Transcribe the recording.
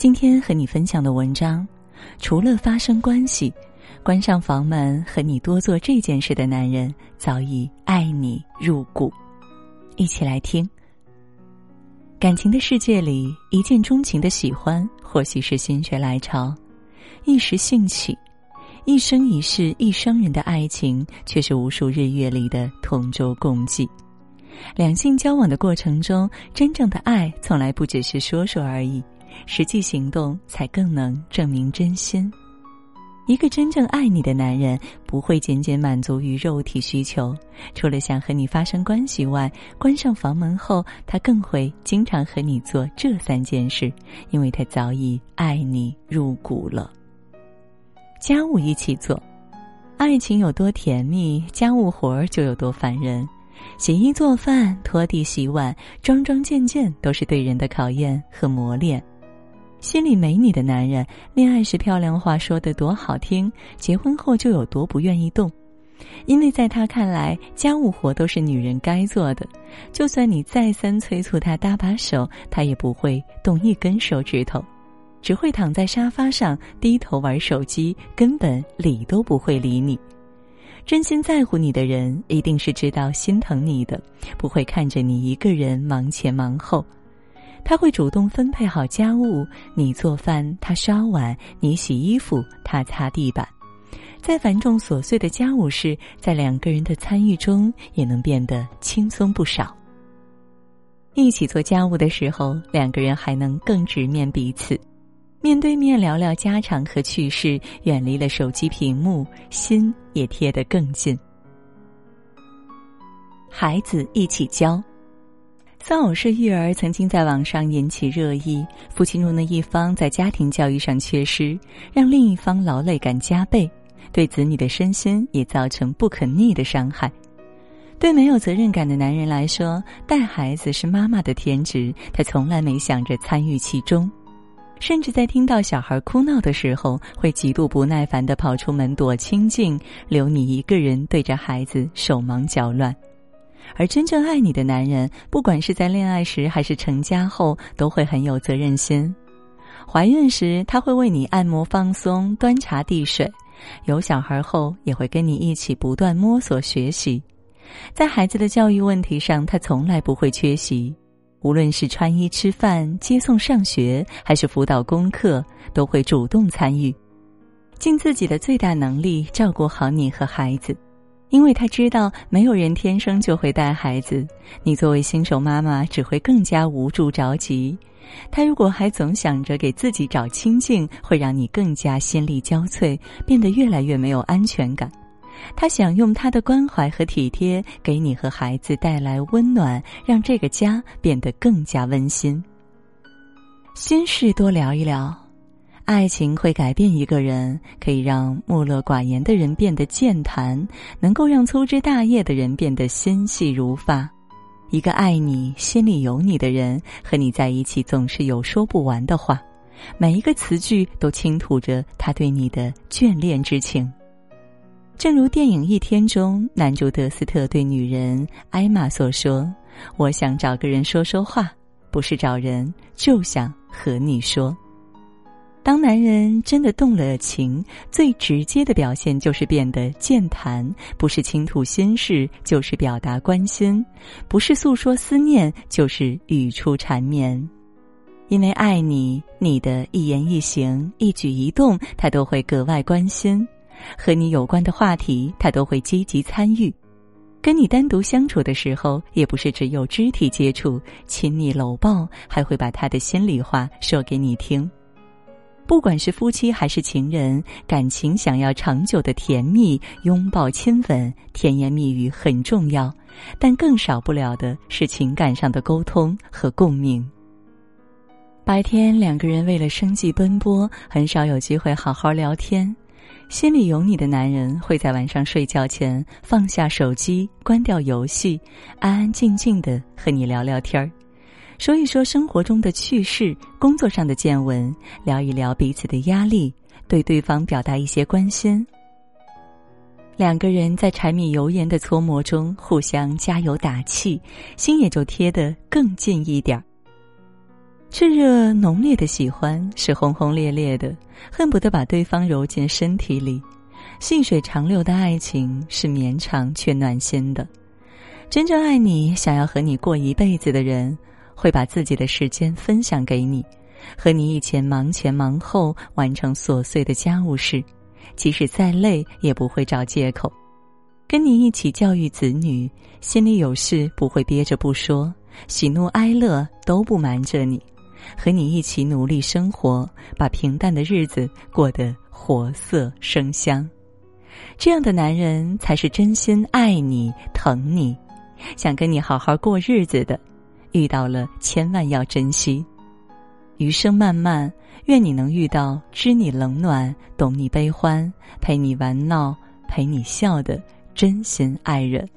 今天和你分享的文章，除了发生关系，关上房门和你多做这件事的男人，早已爱你入骨。一起来听。感情的世界里，一见钟情的喜欢或许是心血来潮，一时兴起；一生一世一生人的爱情，却是无数日月里的同舟共济。两性交往的过程中，真正的爱从来不只是说说而已，实际行动才更能证明真心。一个真正爱你的男人，不会仅仅满足于肉体需求，除了想和你发生关系外，关上房门后，他更会经常和你做这三件事，因为他早已爱你入骨了。家务一起做，爱情有多甜蜜，家务活儿就有多烦人。洗衣做饭、拖地洗碗，桩桩件件都是对人的考验和磨练。心里没你的男人，恋爱时漂亮话说得多好听，结婚后就有多不愿意动，因为在他看来，家务活都是女人该做的，就算你再三催促他搭把手，他也不会动一根手指头，只会躺在沙发上低头玩手机，根本理都不会理你。真心在乎你的人，一定是知道心疼你的，不会看着你一个人忙前忙后。他会主动分配好家务，你做饭，他刷碗；你洗衣服，他擦地板。再繁重琐碎的家务事，在两个人的参与中，也能变得轻松不少。一起做家务的时候，两个人还能更直面彼此。面对面聊聊家常和趣事，远离了手机屏幕，心也贴得更近。孩子一起教，丧偶式育儿曾经在网上引起热议。夫妻中的一方在家庭教育上缺失，让另一方劳累感加倍，对子女的身心也造成不可逆的伤害。对没有责任感的男人来说，带孩子是妈妈的天职，他从来没想着参与其中。甚至在听到小孩哭闹的时候，会极度不耐烦的跑出门躲清静，留你一个人对着孩子手忙脚乱。而真正爱你的男人，不管是在恋爱时还是成家后，都会很有责任心。怀孕时他会为你按摩放松、端茶递水；有小孩后也会跟你一起不断摸索学习。在孩子的教育问题上，他从来不会缺席。无论是穿衣、吃饭、接送上学，还是辅导功课，都会主动参与，尽自己的最大能力照顾好你和孩子。因为他知道没有人天生就会带孩子，你作为新手妈妈只会更加无助着急。他如果还总想着给自己找清静，会让你更加心力交瘁，变得越来越没有安全感。他想用他的关怀和体贴给你和孩子带来温暖，让这个家变得更加温馨。心事多聊一聊，爱情会改变一个人，可以让木讷寡言的人变得健谈，能够让粗枝大叶的人变得心细如发。一个爱你、心里有你的人，和你在一起总是有说不完的话，每一个词句都倾吐着他对你的眷恋之情。正如电影《一天》中男主德斯特对女人艾玛所说：“我想找个人说说话，不是找人，就想和你说。”当男人真的动了情，最直接的表现就是变得健谈，不是倾吐心事，就是表达关心；不是诉说思念，就是语出缠绵。因为爱你，你的一言一行、一举一动，他都会格外关心。和你有关的话题，他都会积极参与；跟你单独相处的时候，也不是只有肢体接触、亲昵搂抱，还会把他的心里话说给你听。不管是夫妻还是情人，感情想要长久的甜蜜，拥抱、亲吻、甜言蜜语很重要，但更少不了的是情感上的沟通和共鸣。白天两个人为了生计奔波，很少有机会好好聊天。心里有你的男人会在晚上睡觉前放下手机，关掉游戏，安安静静的和你聊聊天儿，说一说生活中的趣事、工作上的见闻，聊一聊彼此的压力，对对方表达一些关心。两个人在柴米油盐的搓磨中互相加油打气，心也就贴得更近一点儿。炽热浓烈的喜欢是轰轰烈烈的，恨不得把对方揉进身体里；细水长流的爱情是绵长却暖心的。真正爱你、想要和你过一辈子的人，会把自己的时间分享给你，和你一起忙前忙后完成琐碎的家务事，即使再累也不会找借口。跟你一起教育子女，心里有事不会憋着不说，喜怒哀乐都不瞒着你。和你一起努力生活，把平淡的日子过得活色生香，这样的男人才是真心爱你、疼你，想跟你好好过日子的。遇到了，千万要珍惜。余生漫漫，愿你能遇到知你冷暖、懂你悲欢、陪你玩闹、陪你笑的真心爱人。